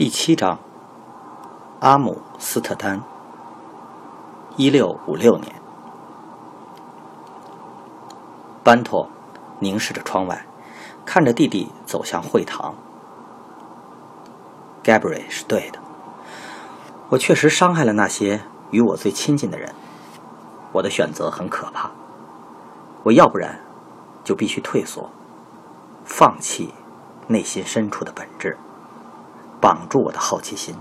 第七章，阿姆斯特丹，一六五六年。班托凝视着窗外，看着弟弟走向会堂。Gabriel 是对的，我确实伤害了那些与我最亲近的人。我的选择很可怕，我要不然就必须退缩，放弃内心深处的本质。绑住我的好奇心，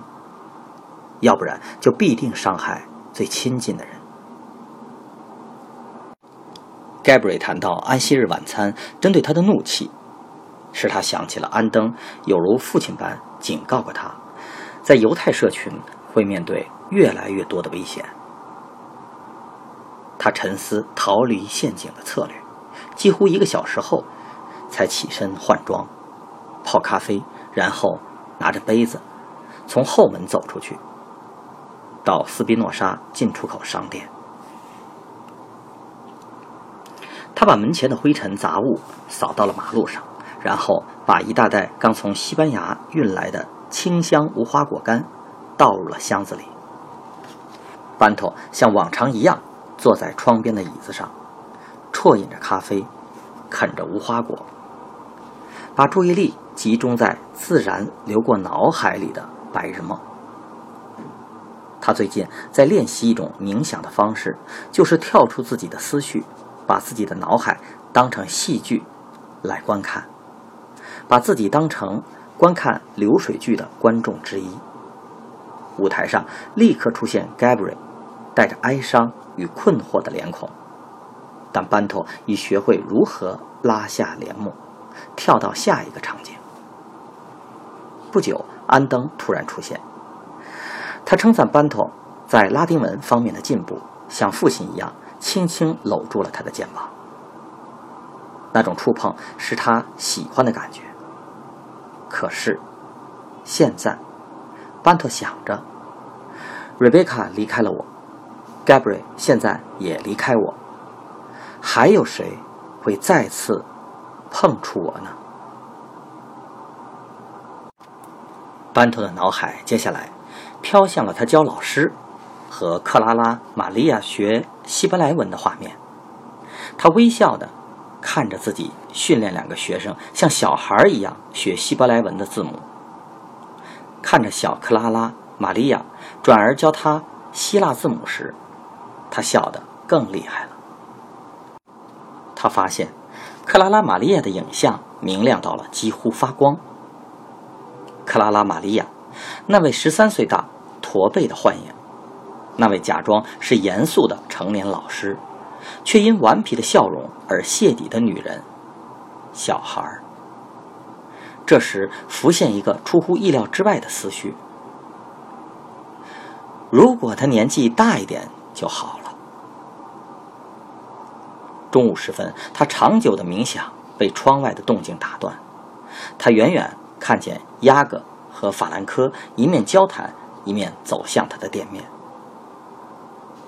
要不然就必定伤害最亲近的人。Gabriel 谈到安息日晚餐针对他的怒气，使他想起了安登有如父亲般警告过他，在犹太社群会面对越来越多的危险。他沉思逃离陷阱的策略，几乎一个小时后，才起身换装、泡咖啡，然后。拿着杯子，从后门走出去，到斯宾诺莎进出口商店。他把门前的灰尘杂物扫到了马路上，然后把一大袋刚从西班牙运来的清香无花果干倒入了箱子里。班托像往常一样坐在窗边的椅子上，啜饮着咖啡，啃着无花果，把注意力。集中在自然流过脑海里的白日梦。他最近在练习一种冥想的方式，就是跳出自己的思绪，把自己的脑海当成戏剧来观看，把自己当成观看流水剧的观众之一。舞台上立刻出现 Gabriel，带着哀伤与困惑的脸孔，但班托已学会如何拉下帘幕，跳到下一个场景。不久，安登突然出现。他称赞班托在拉丁文方面的进步，像父亲一样轻轻搂住了他的肩膀。那种触碰是他喜欢的感觉。可是，现在，班托想着，瑞贝卡离开了我，Gabriel 现在也离开我，还有谁会再次碰触我呢？班头的脑海接下来飘向了他教老师和克拉拉·玛利亚学希伯来文的画面。他微笑的看着自己训练两个学生像小孩一样学希伯来文的字母，看着小克拉拉·玛利亚转而教他希腊字母时，他笑得更厉害了。他发现克拉拉·玛利亚的影像明亮到了几乎发光。克拉拉·玛利亚，那位十三岁大、驼背的幻影，那位假装是严肃的成年老师，却因顽皮的笑容而泄底的女人，小孩儿。这时浮现一个出乎意料之外的思绪：如果他年纪大一点就好了。中午时分，他长久的冥想被窗外的动静打断，他远远。看见亚格和法兰科一面交谈，一面走向他的店面。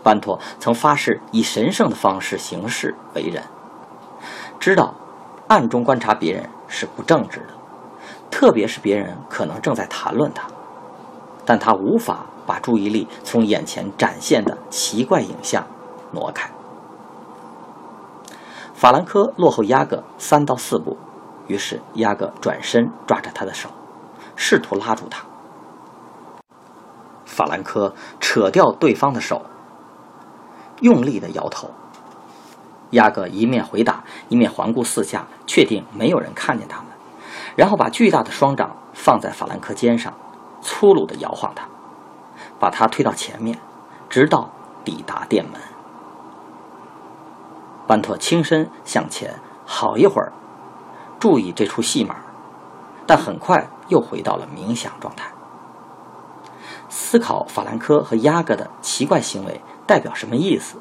班托曾发誓以神圣的方式行事为人，知道暗中观察别人是不正直的，特别是别人可能正在谈论他，但他无法把注意力从眼前展现的奇怪影像挪开。法兰科落后亚格三到四步。于是，亚格转身抓着他的手，试图拉住他。法兰科扯掉对方的手，用力的摇头。亚格一面回答，一面环顾四下，确定没有人看见他们，然后把巨大的双掌放在法兰科肩上，粗鲁的摇晃他，把他推到前面，直到抵达店门。班托轻身向前，好一会儿，注意这出戏码，但很快又回到了冥想状态，思考法兰科和亚格的奇怪行为代表什么意思。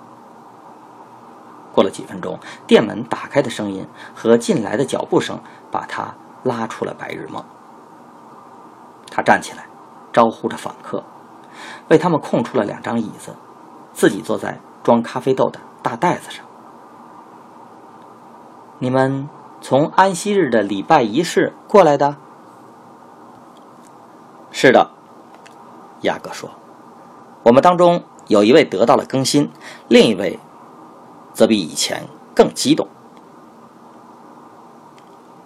过了几分钟，店门打开的声音和进来的脚步声把他拉出了白日梦。他站起来，招呼着访客，为他们空出了两张椅子，自己坐在装咖啡豆的大袋子上。你们从安息日的礼拜仪式过来的？是的，亚哥说。我们当中有一位得到了更新，另一位。则比以前更激动。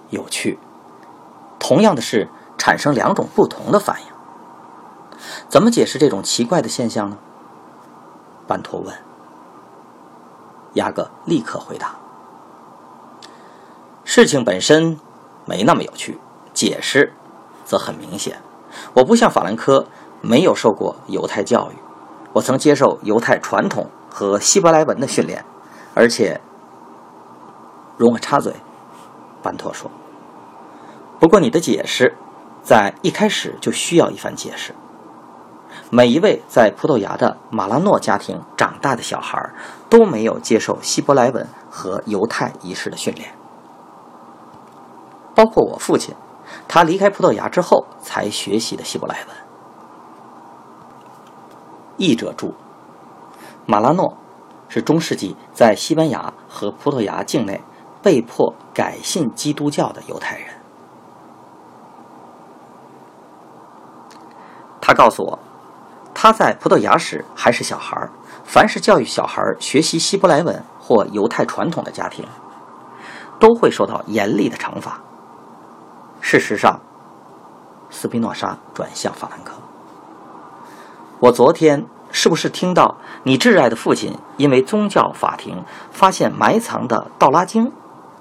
有趣，同样的事产生两种不同的反应。怎么解释这种奇怪的现象呢？班托问。雅各立刻回答：“事情本身没那么有趣，解释则很明显。我不像法兰科，没有受过犹太教育，我曾接受犹太传统和希伯来文的训练。”而且，容我插嘴，班托说：“不过你的解释，在一开始就需要一番解释。每一位在葡萄牙的马拉诺家庭长大的小孩，都没有接受希伯来文和犹太仪式的训练，包括我父亲，他离开葡萄牙之后才学习的希伯来文。”译者注：马拉诺。是中世纪在西班牙和葡萄牙境内被迫改信基督教的犹太人。他告诉我，他在葡萄牙时还是小孩凡是教育小孩学习希伯来文或犹太传统的家庭，都会受到严厉的惩罚。事实上，斯宾诺莎转向法兰克。我昨天。是不是听到你挚爱的父亲因为宗教法庭发现埋藏的《道拉经》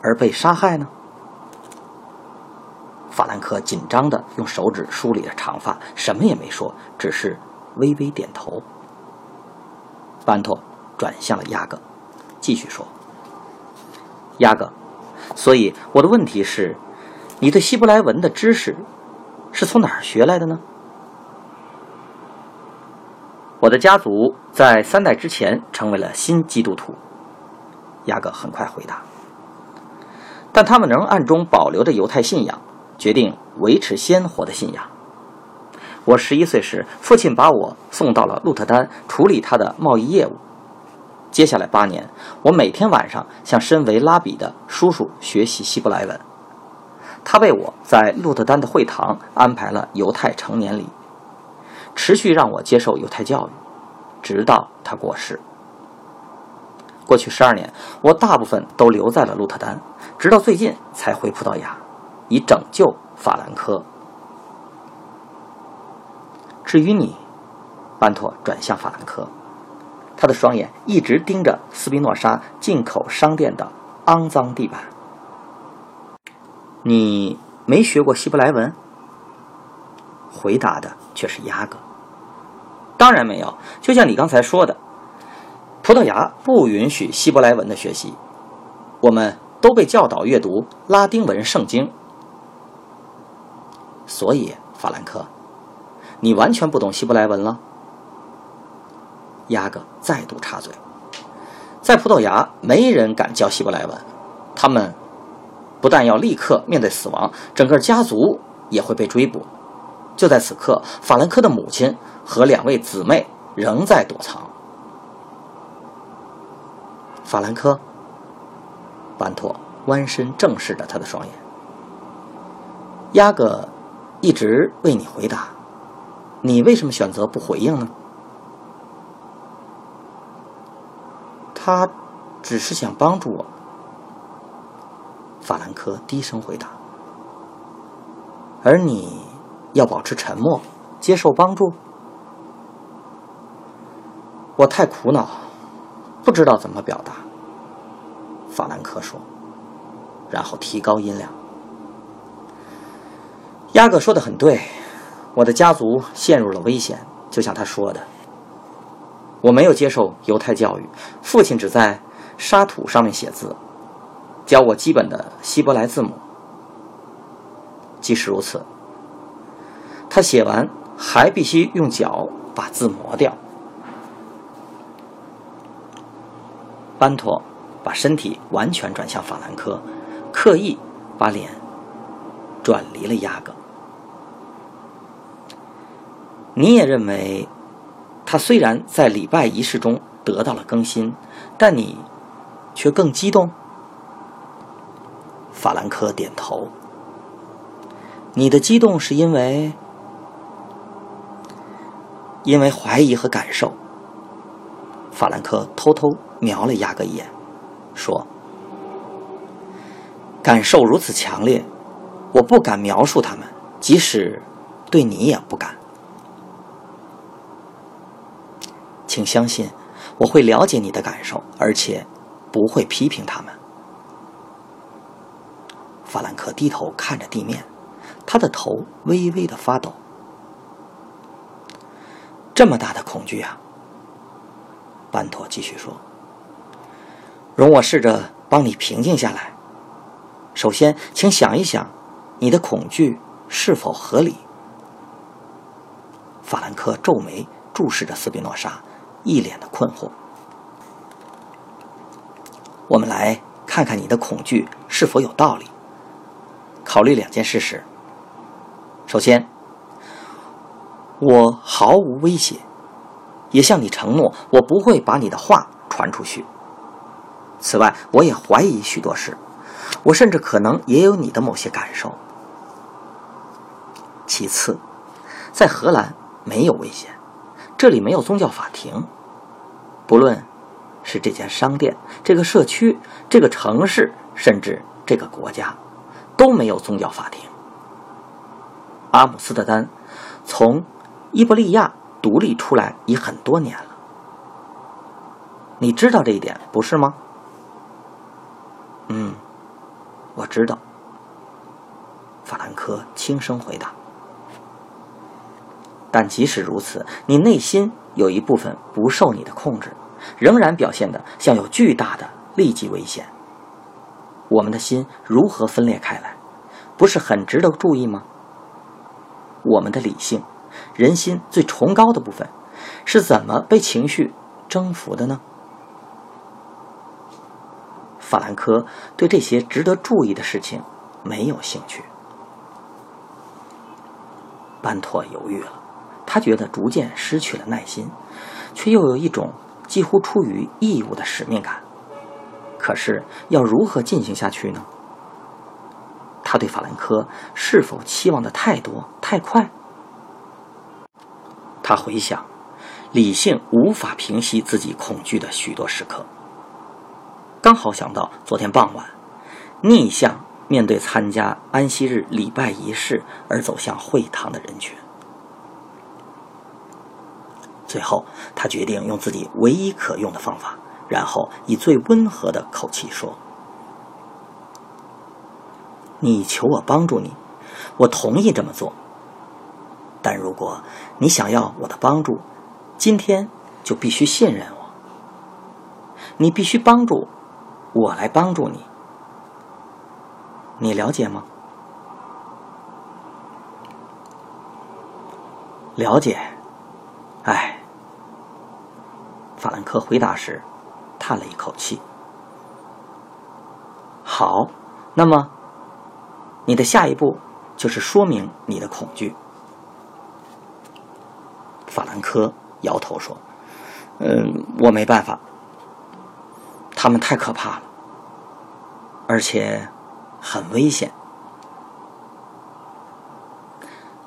而被杀害呢？法兰克紧张地用手指梳理着长发，什么也没说，只是微微点头。班托转向了亚格，继续说：“亚格，所以我的问题是，你对希伯来文的知识是从哪儿学来的呢？”我的家族在三代之前成为了新基督徒，雅各很快回答。但他们仍暗中保留着犹太信仰，决定维持鲜活的信仰。我十一岁时，父亲把我送到了鹿特丹处理他的贸易业务。接下来八年，我每天晚上向身为拉比的叔叔学习希伯来文。他为我在鹿特丹的会堂安排了犹太成年礼。持续让我接受犹太教育，直到他过世。过去十二年，我大部分都留在了鹿特丹，直到最近才回葡萄牙，以拯救法兰科。至于你，班托转向法兰克，他的双眼一直盯着斯宾诺莎进口商店的肮脏地板。你没学过希伯来文？回答的却是雅各。当然没有，就像你刚才说的，葡萄牙不允许希伯来文的学习，我们都被教导阅读拉丁文圣经。所以，法兰克，你完全不懂希伯来文了。雅各再度插嘴，在葡萄牙没人敢教希伯来文，他们不但要立刻面对死亡，整个家族也会被追捕。就在此刻，法兰克的母亲和两位姊妹仍在躲藏。法兰克，班托弯身正视着他的双眼。亚格一直为你回答，你为什么选择不回应呢？他只是想帮助我。法兰克低声回答，而你。要保持沉默，接受帮助。我太苦恼，不知道怎么表达。法兰克说，然后提高音量。亚哥说的很对，我的家族陷入了危险，就像他说的。我没有接受犹太教育，父亲只在沙土上面写字，教我基本的希伯来字母。即使如此，他写完还必须用脚把字磨掉。班托把身体完全转向法兰克，刻意把脸转离了压格。你也认为，他虽然在礼拜仪式中得到了更新，但你却更激动？法兰克点头。你的激动是因为，因为怀疑和感受。法兰克偷偷瞄了雅各一眼，说：“感受如此强烈，我不敢描述他们，即使对你也不敢。请相信，我会了解你的感受，而且不会批评他们。”法兰克低头看着地面。他的头微微的发抖。这么大的恐惧啊！班托继续说：“容我试着帮你平静下来。首先，请想一想，你的恐惧是否合理？”法兰克皱眉注视着斯宾诺莎，一脸的困惑。我们来看看你的恐惧是否有道理。考虑两件事时。首先，我毫无威胁，也向你承诺，我不会把你的话传出去。此外，我也怀疑许多事，我甚至可能也有你的某些感受。其次，在荷兰没有危险，这里没有宗教法庭，不论是这间商店、这个社区、这个城市，甚至这个国家，都没有宗教法庭。阿姆斯特丹从伊伯利亚独立出来已很多年了，你知道这一点不是吗？嗯，我知道。法兰克轻声回答。但即使如此，你内心有一部分不受你的控制，仍然表现的像有巨大的立即危险。我们的心如何分裂开来，不是很值得注意吗？我们的理性，人心最崇高的部分，是怎么被情绪征服的呢？法兰克对这些值得注意的事情没有兴趣。班托犹豫了，他觉得逐渐失去了耐心，却又有一种几乎出于义务的使命感。可是要如何进行下去呢？他对法兰克是否期望的太多太快？他回想，理性无法平息自己恐惧的许多时刻。刚好想到昨天傍晚，逆向面对参加安息日礼拜仪式而走向会堂的人群。最后，他决定用自己唯一可用的方法，然后以最温和的口气说。你求我帮助你，我同意这么做。但如果你想要我的帮助，今天就必须信任我。你必须帮助我来帮助你，你了解吗？了解。哎，法兰克回答时叹了一口气。好，那么。你的下一步就是说明你的恐惧。法兰克摇头说：“嗯，我没办法，他们太可怕了，而且很危险，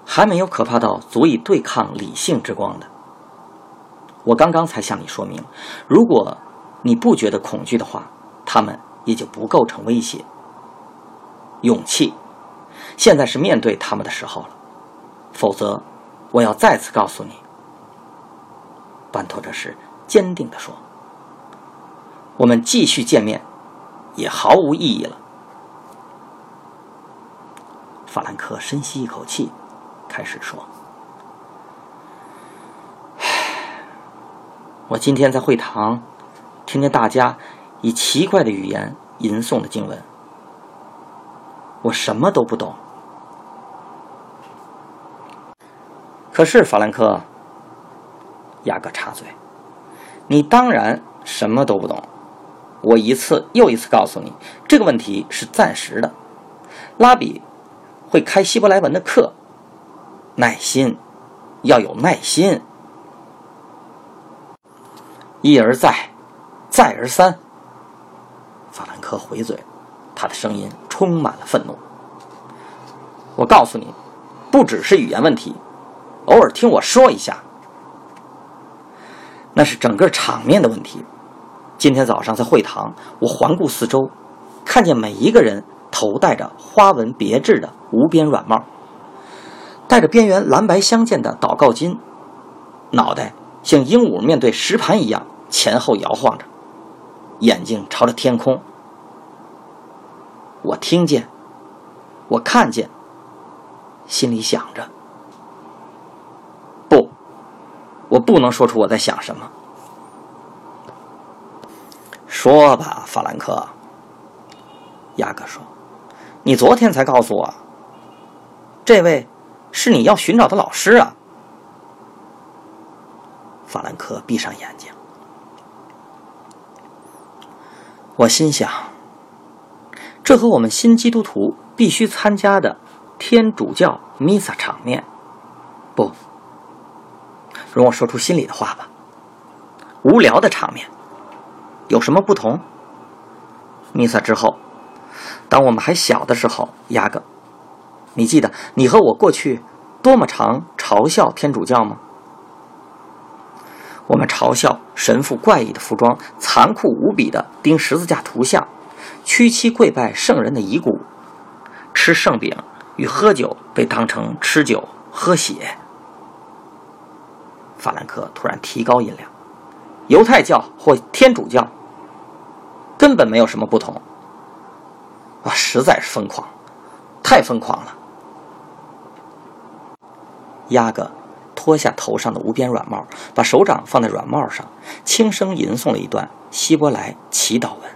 还没有可怕到足以对抗理性之光的。我刚刚才向你说明，如果你不觉得恐惧的话，他们也就不构成威胁。勇气。”现在是面对他们的时候了，否则，我要再次告诉你。班托这时坚定地说：“我们继续见面，也毫无意义了。”法兰克深吸一口气，开始说：“，我今天在会堂听见大家以奇怪的语言吟诵的经文。我什么都不懂。可是法兰克，雅各插嘴：“你当然什么都不懂。我一次又一次告诉你，这个问题是暂时的。拉比会开希伯来文的课，耐心，要有耐心。一而再，再而三。”法兰克回嘴，他的声音充满了愤怒。我告诉你，不只是语言问题。偶尔听我说一下，那是整个场面的问题。今天早上在会堂，我环顾四周，看见每一个人头戴着花纹别致的无边软帽，戴着边缘蓝白相间的祷告巾，脑袋像鹦鹉面对石盘一样前后摇晃着，眼睛朝着天空。我听见，我看见，心里想着。不我不能说出我在想什么。说吧，法兰克。雅各说：“你昨天才告诉我，这位是你要寻找的老师啊。”法兰克闭上眼睛。我心想，这和我们新基督徒必须参加的天主教弥撒场面，不。容我说出心里的话吧。无聊的场面有什么不同？弥撒之后，当我们还小的时候，雅各，你记得你和我过去多么常嘲笑天主教吗？我们嘲笑神父怪异的服装，残酷无比的钉十字架图像，屈膝跪拜圣人的遗骨，吃圣饼与喝酒被当成吃酒喝血。法兰克突然提高音量：“犹太教或天主教根本没有什么不同。哇，实在是疯狂，太疯狂了！”亚哥脱下头上的无边软帽，把手掌放在软帽上，轻声吟诵了一段希伯来祈祷文。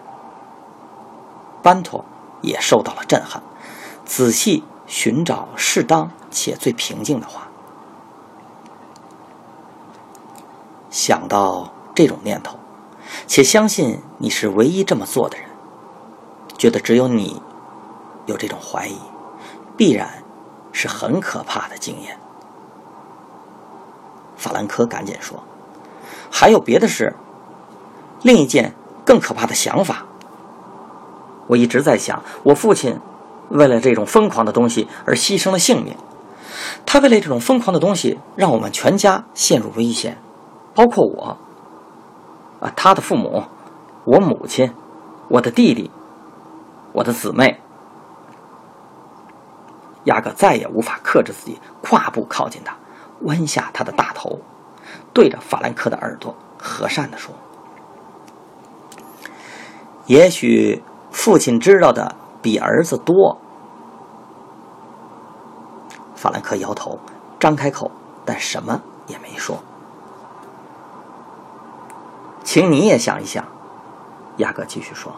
班托也受到了震撼，仔细寻找适当且最平静的话。想到这种念头，且相信你是唯一这么做的人，觉得只有你有这种怀疑，必然是很可怕的经验。法兰克赶紧说：“还有别的事，另一件更可怕的想法。我一直在想，我父亲为了这种疯狂的东西而牺牲了性命，他为了这种疯狂的东西让我们全家陷入危险。”包括我，啊，他的父母，我母亲，我的弟弟，我的姊妹，雅各再也无法克制自己，跨步靠近他，弯下他的大头，对着法兰克的耳朵和善的说：“也许父亲知道的比儿子多。”法兰克摇头，张开口，但什么也没说。请你也想一想，雅各继续说：“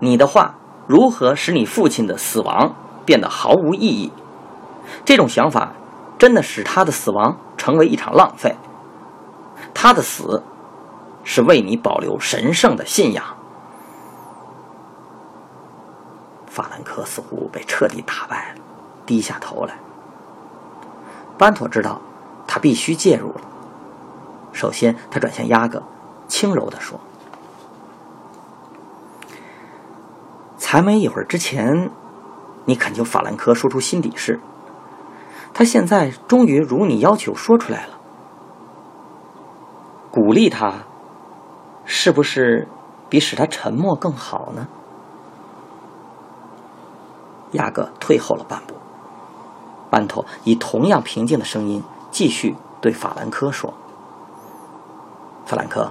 你的话如何使你父亲的死亡变得毫无意义？这种想法真的使他的死亡成为一场浪费。他的死是为你保留神圣的信仰。”法兰克似乎被彻底打败了，低下头来。班托知道他必须介入了。首先，他转向雅各。轻柔地说：“才没一会儿之前，你恳求法兰克说出心底事。他现在终于如你要求说出来了。鼓励他，是不是比使他沉默更好呢？”雅各退后了半步，班托以同样平静的声音继续对法兰克说：“法兰克。”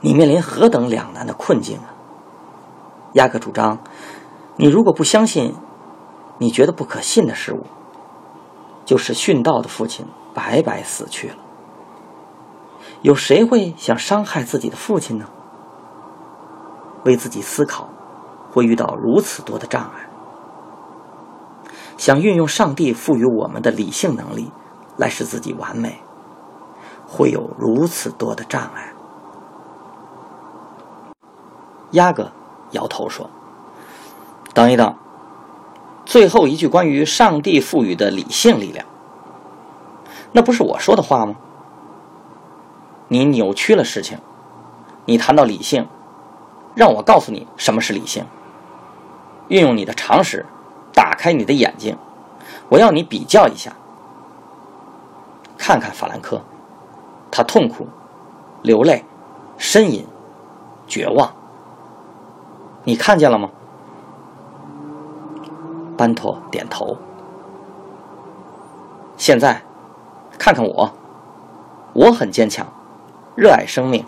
你面临何等两难的困境啊！雅各主张，你如果不相信你觉得不可信的事物，就是殉道的父亲白白死去了。有谁会想伤害自己的父亲呢？为自己思考，会遇到如此多的障碍。想运用上帝赋予我们的理性能力来使自己完美，会有如此多的障碍。鸭哥摇头说：“等一等，最后一句关于上帝赋予的理性力量，那不是我说的话吗？你扭曲了事情。你谈到理性，让我告诉你什么是理性。运用你的常识，打开你的眼睛，我要你比较一下，看看法兰克，他痛苦、流泪、呻吟、绝望。”你看见了吗？班托点头。现在，看看我，我很坚强，热爱生命，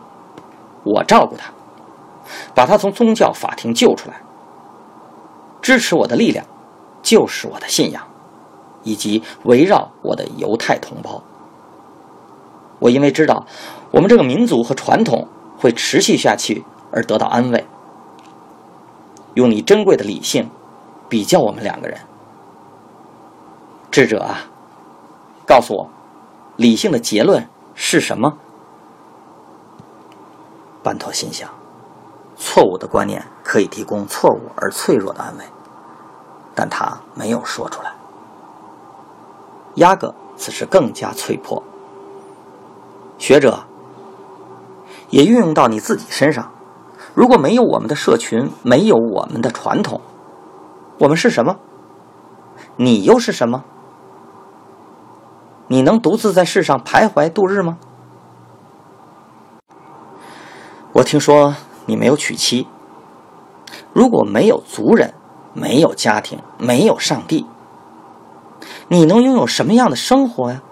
我照顾他，把他从宗教法庭救出来。支持我的力量，就是我的信仰，以及围绕我的犹太同胞。我因为知道我们这个民族和传统会持续下去而得到安慰。用你珍贵的理性比较我们两个人，智者啊，告诉我，理性的结论是什么？班托心想，错误的观念可以提供错误而脆弱的安慰，但他没有说出来。亚格此时更加脆迫，学者也运用到你自己身上。如果没有我们的社群，没有我们的传统，我们是什么？你又是什么？你能独自在世上徘徊度日吗？我听说你没有娶妻。如果没有族人，没有家庭，没有上帝，你能拥有什么样的生活呀？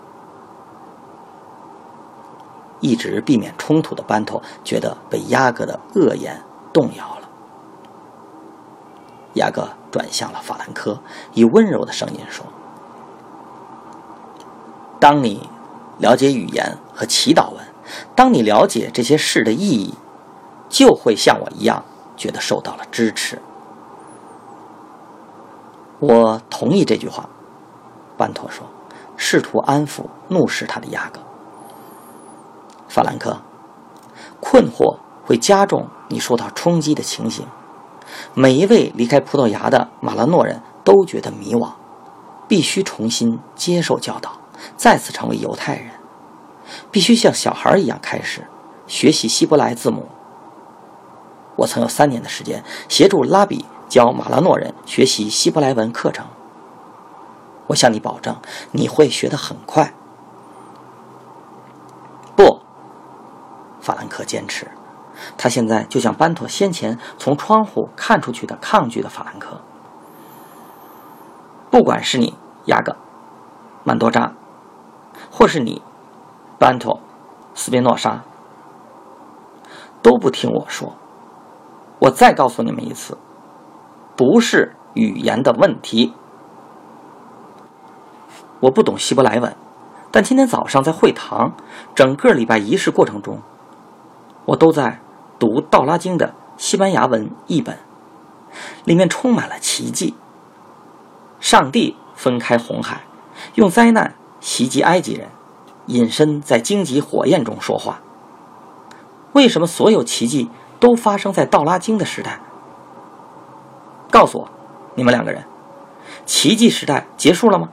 一直避免冲突的班头觉得被亚哥的恶言动摇雅各转向了法兰科，以温柔的声音说：“当你了解语言和祈祷文，当你了解这些事的意义，就会像我一样觉得受到了支持。”我同意这句话，班托说，试图安抚怒视他的雅各。法兰克，困惑会加重你受到冲击的情形。每一位离开葡萄牙的马拉诺人都觉得迷惘，必须重新接受教导，再次成为犹太人，必须像小孩一样开始学习希伯来字母。我曾有三年的时间协助拉比教马拉诺人学习希伯来文课程。我向你保证，你会学得很快。不法兰克坚持，他现在就像班托先前从窗户看出去的抗拒的法兰克。不管是你，雅各、曼多扎，或是你，班托、斯宾诺莎，都不听我说。我再告诉你们一次，不是语言的问题。我不懂希伯来文，但今天早上在会堂，整个礼拜仪式过程中。我都在读《道拉经》的西班牙文译本，里面充满了奇迹。上帝分开红海，用灾难袭击埃及人，隐身在荆棘火焰中说话。为什么所有奇迹都发生在《道拉经》的时代？告诉我，你们两个人，奇迹时代结束了吗？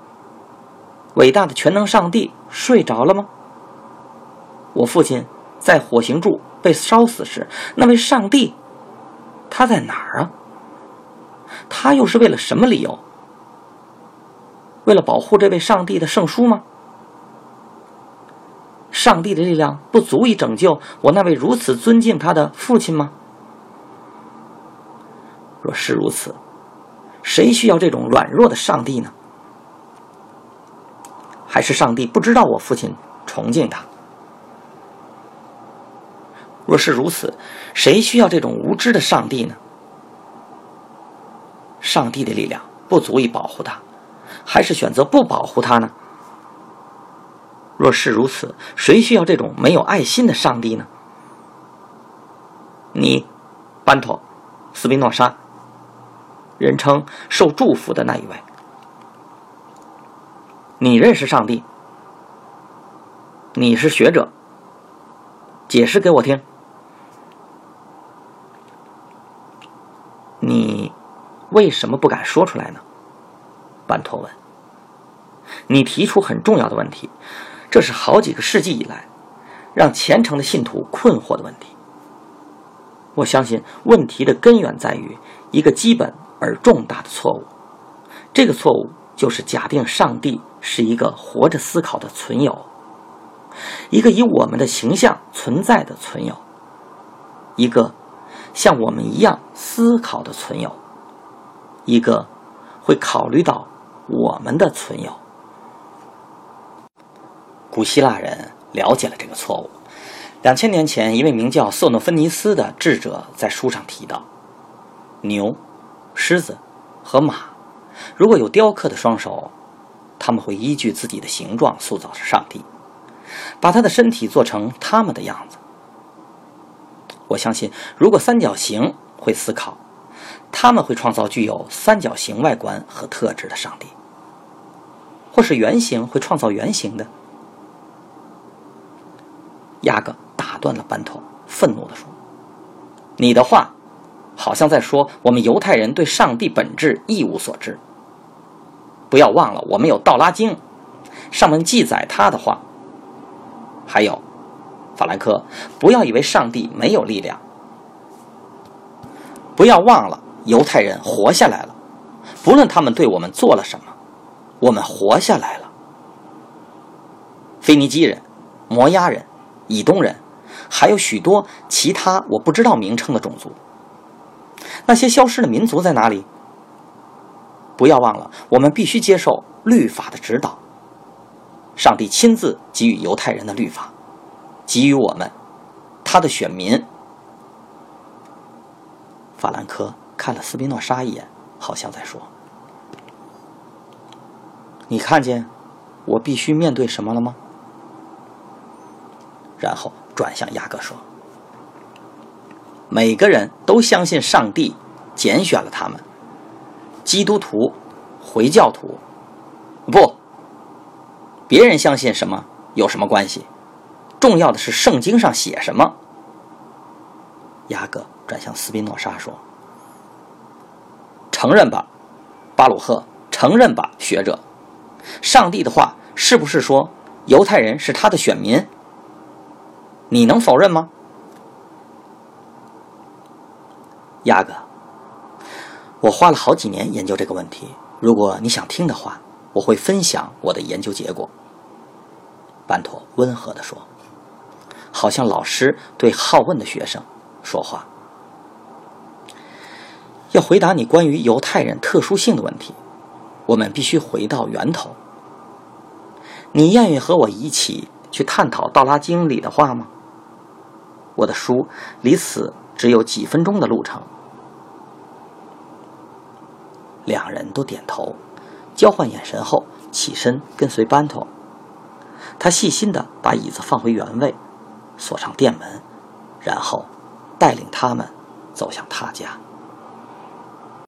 伟大的全能上帝睡着了吗？我父亲在火刑柱。被烧死时，那位上帝，他在哪儿啊？他又是为了什么理由？为了保护这位上帝的圣书吗？上帝的力量不足以拯救我那位如此尊敬他的父亲吗？若是如此，谁需要这种软弱的上帝呢？还是上帝不知道我父亲崇敬他？若是如此，谁需要这种无知的上帝呢？上帝的力量不足以保护他，还是选择不保护他呢？若是如此，谁需要这种没有爱心的上帝呢？你，班托，斯宾诺莎，人称受祝福的那一位。你认识上帝？你是学者，解释给我听。你为什么不敢说出来呢？班托问。你提出很重要的问题，这是好几个世纪以来让虔诚的信徒困惑的问题。我相信问题的根源在于一个基本而重大的错误，这个错误就是假定上帝是一个活着思考的存有，一个以我们的形象存在的存有，一个像我们一样思考的存有，一个会考虑到我们的存有。古希腊人了解了这个错误。两千年前，一位名叫瑟诺芬尼斯的智者在书上提到：牛、狮子和马，如果有雕刻的双手，他们会依据自己的形状塑造上帝，把他的身体做成他们的样子。我相信，如果三角形会思考，他们会创造具有三角形外观和特质的上帝；或是圆形会创造圆形的。雅各打断了班托，愤怒地说：“你的话，好像在说我们犹太人对上帝本质一无所知。不要忘了，我们有《道拉经》，上面记载他的话。还有，法兰克，不要以为上帝没有力量。不要忘了，犹太人活下来了，不论他们对我们做了什么，我们活下来了。腓尼基人，摩押人。”以东人，还有许多其他我不知道名称的种族。那些消失的民族在哪里？不要忘了，我们必须接受律法的指导。上帝亲自给予犹太人的律法，给予我们，他的选民。法兰克看了斯宾诺莎一眼，好像在说：“你看见我必须面对什么了吗？”然后转向雅各说：“每个人都相信上帝拣选了他们，基督徒、回教徒，不，别人相信什么有什么关系？重要的是圣经上写什么。”雅各转向斯宾诺莎说：“承认吧，巴鲁赫，承认吧，学者，上帝的话是不是说犹太人是他的选民？”你能否认吗，亚哥？我花了好几年研究这个问题。如果你想听的话，我会分享我的研究结果。班托温和地说，好像老师对好问的学生说话。要回答你关于犹太人特殊性的问题，我们必须回到源头。你愿意和我一起去探讨《道拉经》里的话吗？我的书离此只有几分钟的路程。两人都点头，交换眼神后起身跟随班托。他细心的把椅子放回原位，锁上店门，然后带领他们走向他家。